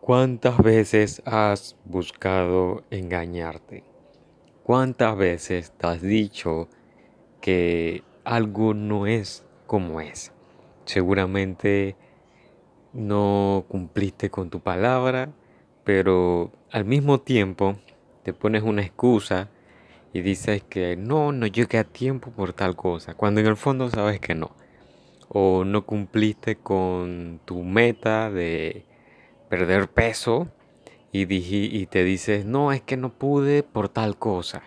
¿Cuántas veces has buscado engañarte? ¿Cuántas veces te has dicho que algo no es como es? Seguramente no cumpliste con tu palabra, pero al mismo tiempo te pones una excusa y dices que no, no llegué a tiempo por tal cosa, cuando en el fondo sabes que no. O no cumpliste con tu meta de perder peso y, y te dices, no, es que no pude por tal cosa,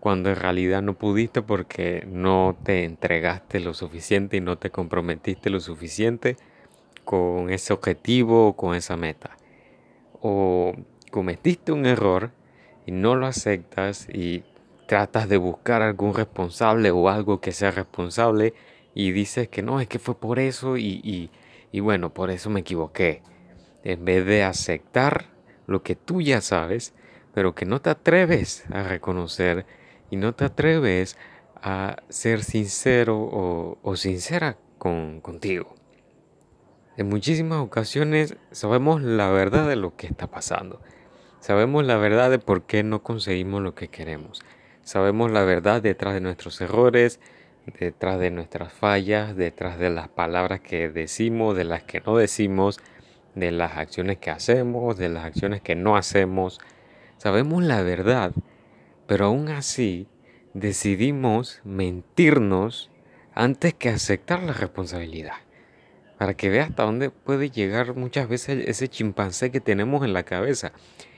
cuando en realidad no pudiste porque no te entregaste lo suficiente y no te comprometiste lo suficiente con ese objetivo o con esa meta. O cometiste un error y no lo aceptas y tratas de buscar algún responsable o algo que sea responsable y dices que no, es que fue por eso y, y, y bueno, por eso me equivoqué en vez de aceptar lo que tú ya sabes, pero que no te atreves a reconocer y no te atreves a ser sincero o, sincera con, contigo. En muchísimas ocasiones sabemos la verdad de lo que está pasando. Sabemos la verdad de por qué no conseguimos lo que queremos. Sabemos la verdad detrás de nuestros errores, detrás de nuestras fallas, detrás de las palabras que decimos, de las que no decimos, de las acciones que hacemos, de las acciones que no hacemos. Sabemos la verdad, pero aún así decidimos mentirnos antes que aceptar la responsabilidad. Para que vea hasta dónde puede llegar muchas veces ese chimpancé que tenemos en la cabeza.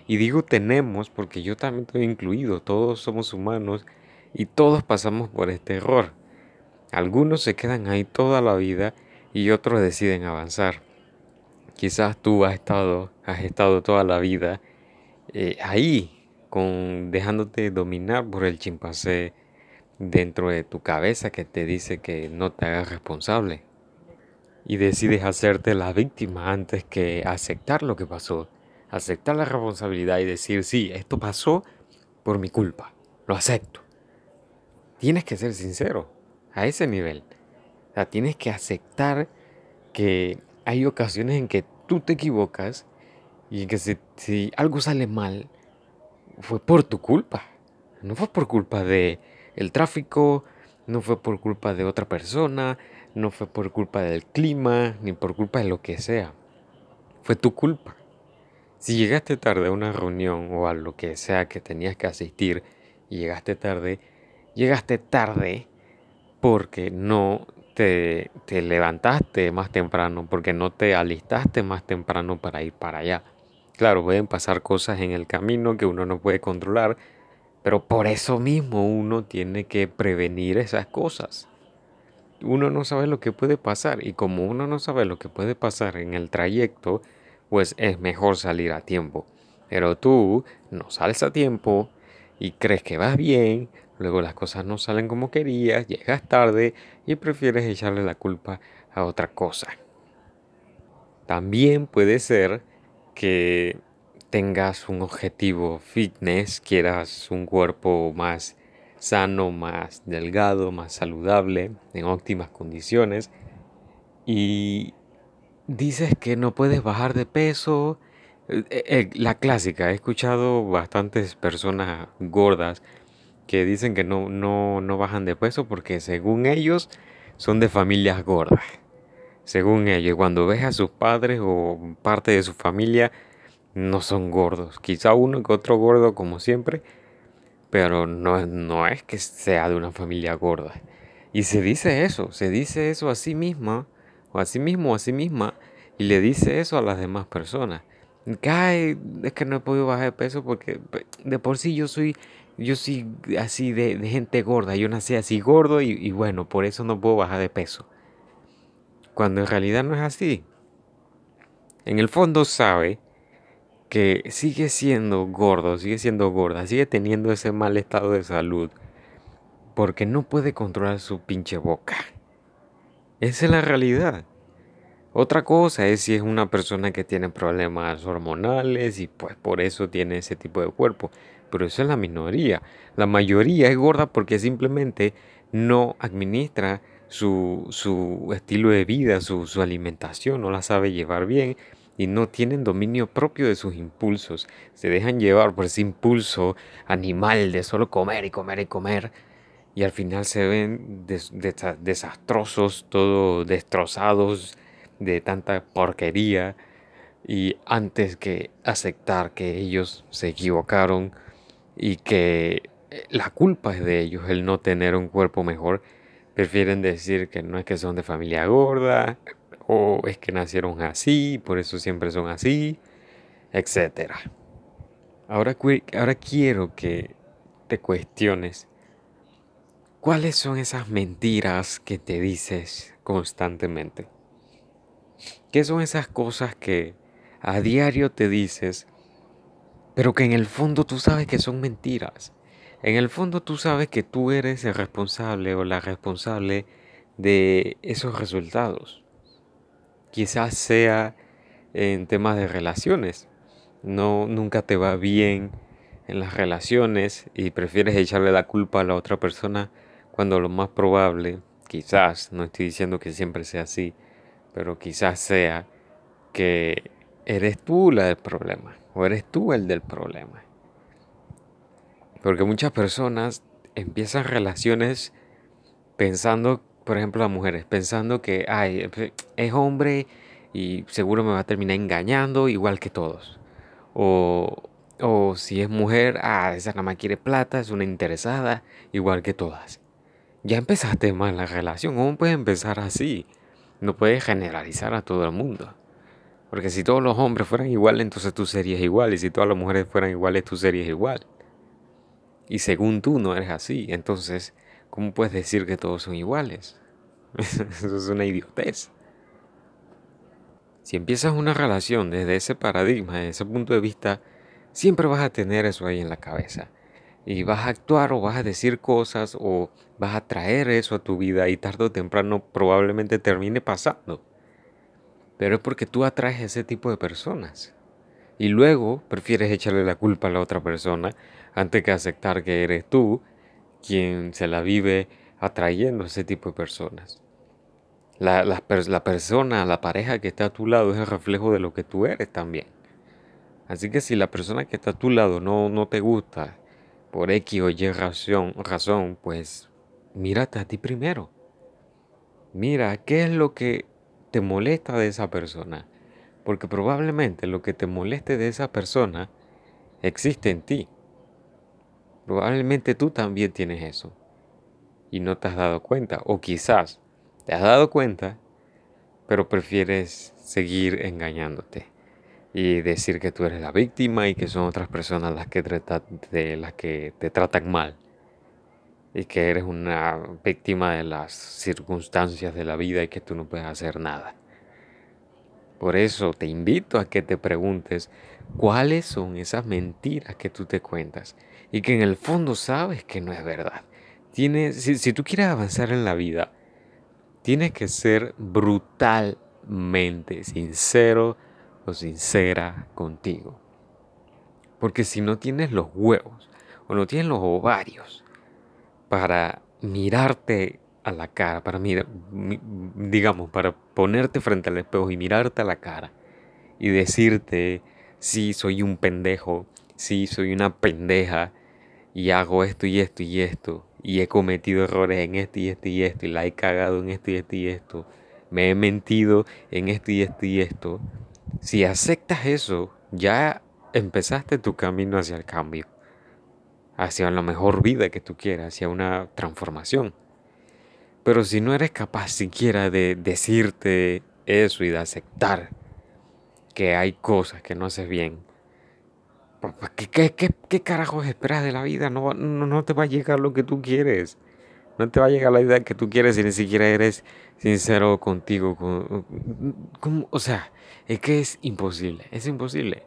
Y digo tenemos porque yo también estoy incluido, todos somos humanos y todos pasamos por este error. Algunos se quedan ahí toda la vida y otros deciden avanzar. Quizás tú has estado, has estado toda la vida eh, ahí, con, dejándote dominar por el chimpancé dentro de tu cabeza que te dice que no te hagas responsable. Y decides hacerte la víctima antes que aceptar lo que pasó. Aceptar la responsabilidad y decir, sí, esto pasó por mi culpa. Lo acepto. Tienes que ser sincero a ese nivel. Tienes que aceptar que hay ocasiones en que tú te equivocas y que si, algo sale mal, fue por tu culpa. No fue por culpa de el tráfico, no fue por culpa de otra persona, no fue por culpa del clima, ni por culpa de lo que sea. Fue tu culpa. Si llegaste tarde a una reunión o a lo que sea que tenías que asistir y llegaste tarde, llegaste tarde porque no te, levantaste más temprano, porque no te alistaste más temprano para ir para allá. Claro, pueden pasar cosas en el camino que uno no puede controlar, pero por eso mismo uno tiene que prevenir esas cosas. Uno no sabe lo que puede pasar y como uno no sabe lo que puede pasar en el trayecto, pues es mejor salir a tiempo. Pero tú no sales a tiempo y crees que vas bien, luego las cosas no salen como querías, llegas tarde y prefieres echarle la culpa a otra cosa. También puede ser que tengas un objetivo fitness, quieras un cuerpo más sano, más delgado, más saludable, en óptimas condiciones y dices que no puedes bajar de peso. Eh, eh, la clásica, he escuchado bastantes personas gordas que dicen que no, no, no bajan de peso porque según ellos son de familias gordas. Según ellos, cuando ves a sus padres o parte de su familia, no son gordos. Quizá uno que otro gordo como siempre, pero no, no es que sea de una familia gorda. Y se dice eso, se dice eso a sí misma, o a sí mismo, o a sí misma, y le dice eso a las demás personas. Que es que no he podido bajar de peso porque de por sí yo soy yo soy así de, gente gorda, yo nací así gordo y, bueno, por eso no puedo bajar de peso. Cuando en realidad no es así. En el fondo sabe que sigue siendo gordo, sigue siendo gorda, sigue teniendo ese mal estado de salud porque no puede controlar su pinche boca. Esa es la realidad. Otra cosa es si es una persona que tiene problemas hormonales y pues por eso tiene ese tipo de cuerpo pero eso es la minoría. La mayoría es gorda porque simplemente no administra su, estilo de vida, su, alimentación, no la sabe llevar bien y no tienen dominio propio de sus impulsos. Se dejan llevar por ese impulso animal de solo comer y comer y comer. Y al final se ven desastrosos, todo destrozados de tanta porquería. Y antes que aceptar que ellos se equivocaron y que la culpa es de ellos el no tener un cuerpo mejor, prefieren decir que no es que son de familia gorda, o es que nacieron así, por eso siempre son así, etc. Ahora, ahora quiero que te cuestiones cuáles son esas mentiras que te dices constantemente. ¿Qué son esas cosas que a diario te dices, pero que en el fondo tú sabes que son mentiras? En el fondo tú sabes que tú eres el responsable o la responsable de esos resultados. Quizás sea en temas de relaciones. No nunca te va bien en las relaciones y prefieres echarle la culpa a la otra persona cuando lo más probable, quizás, no estoy diciendo que siempre sea así, pero quizás sea que eres tú la del problema o eres tú el del problema. Porque muchas personas empiezan relaciones pensando, por ejemplo, las mujeres, pensando que ay, es hombre y seguro me va a terminar engañando igual que todos. O, o si es mujer, ah, esa nada más quiere plata, es una interesada, igual que todas. Ya empezaste mal la relación, ¿cómo puedes empezar así? No puedes generalizar a todo el mundo. Porque si todos los hombres fueran iguales, entonces tú serías igual. Y si todas las mujeres fueran iguales, tú serías igual. Y según tú no eres así, entonces, ¿cómo puedes decir que todos son iguales? Eso es una idiotez. Si empiezas una relación desde ese paradigma, desde ese punto de vista, siempre vas a tener eso ahí en la cabeza. Y vas a actuar o vas a decir cosas o vas a traer eso a tu vida y tarde o temprano probablemente termine pasando. Pero es porque tú atraes ese tipo de personas. Y luego prefieres echarle la culpa a la otra persona antes que aceptar que eres tú quien se la vive atrayendo a ese tipo de personas. La, la, persona, la pareja que está a tu lado es el reflejo de lo que tú eres también. Así que si la persona que está a tu lado no, no te gusta por X o Y razón, razón, pues mírate a ti primero. Mira qué es lo que te molesta de esa persona. Porque probablemente lo que te moleste de esa persona existe en ti. Probablemente tú también tienes eso y no te has dado cuenta. O quizás te has dado cuenta, pero prefieres seguir engañándote y decir que tú eres la víctima y que son otras personas las que, de las que te tratan mal y que eres una víctima de las circunstancias de la vida y que tú no puedes hacer nada. Por eso te invito a que te preguntes cuáles son esas mentiras que tú te cuentas y que en el fondo sabes que no es verdad. Tienes, si, tú quieres avanzar en la vida, tienes que ser brutalmente sincero sincera contigo. Porque si no tienes los huevos o no tienes los ovarios para mirarte a la cara, para mirar, digamos, para ponerte frente al espejo y mirarte a la cara y decirte, sí, soy un pendejo, sí, soy una pendeja, y hago esto y esto y esto, y he cometido errores en esto y esto y esto, y la he cagado en esto y esto y esto, me he mentido en esto y esto y esto, si aceptas eso, ya empezaste tu camino hacia el cambio, hacia la mejor vida que tú quieras, hacia una transformación. Pero si no eres capaz siquiera de decirte eso y de aceptar que hay cosas que no haces bien, ¿Qué, qué, qué, carajos esperas de la vida? No, no, te va a llegar lo que tú quieres. No te va a llegar la vida que tú quieres si ni siquiera eres sincero contigo. o sea, es que es imposible. Es imposible.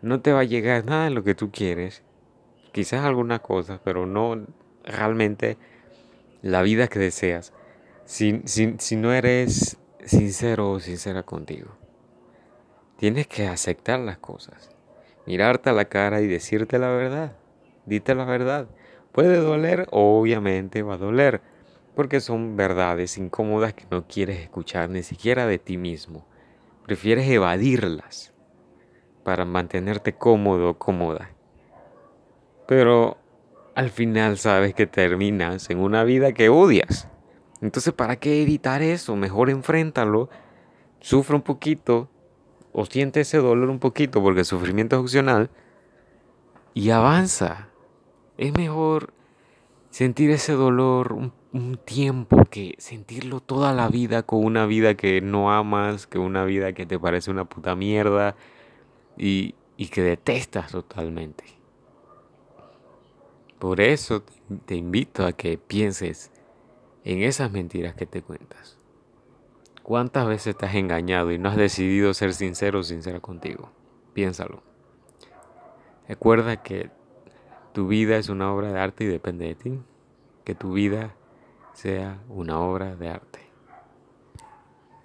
No te va a llegar nada de lo que tú quieres. Quizás algunas cosas, pero no realmente la vida que deseas. Si, si no eres sincero o sincera contigo. Tienes que aceptar las cosas mirarte a la cara y decirte la verdad. Dite la verdad. Puede doler, obviamente va a doler, porque son verdades incómodas que no quieres escuchar ni siquiera de ti mismo. prefieres evadirlas para mantenerte cómodo o cómoda. Pero al final sabes que terminas en una vida que odias. Entonces, ¿para qué evitar eso? Mejor enfréntalo, sufre un poquito o siente ese dolor un poquito porque el sufrimiento es opcional y avanza. Es mejor sentir ese dolor un, tiempo que sentirlo toda la vida con una vida que no amas, que una vida que te parece una puta mierda y, y que detestas totalmente. Por eso te invito a que pienses en esas mentiras que te cuentas. ¿Cuántas veces te has engañado y no has decidido ser sincero o sincera contigo? Piénsalo. Recuerda que tu vida es una obra de arte y depende de ti. Que tu vida sea una obra de arte.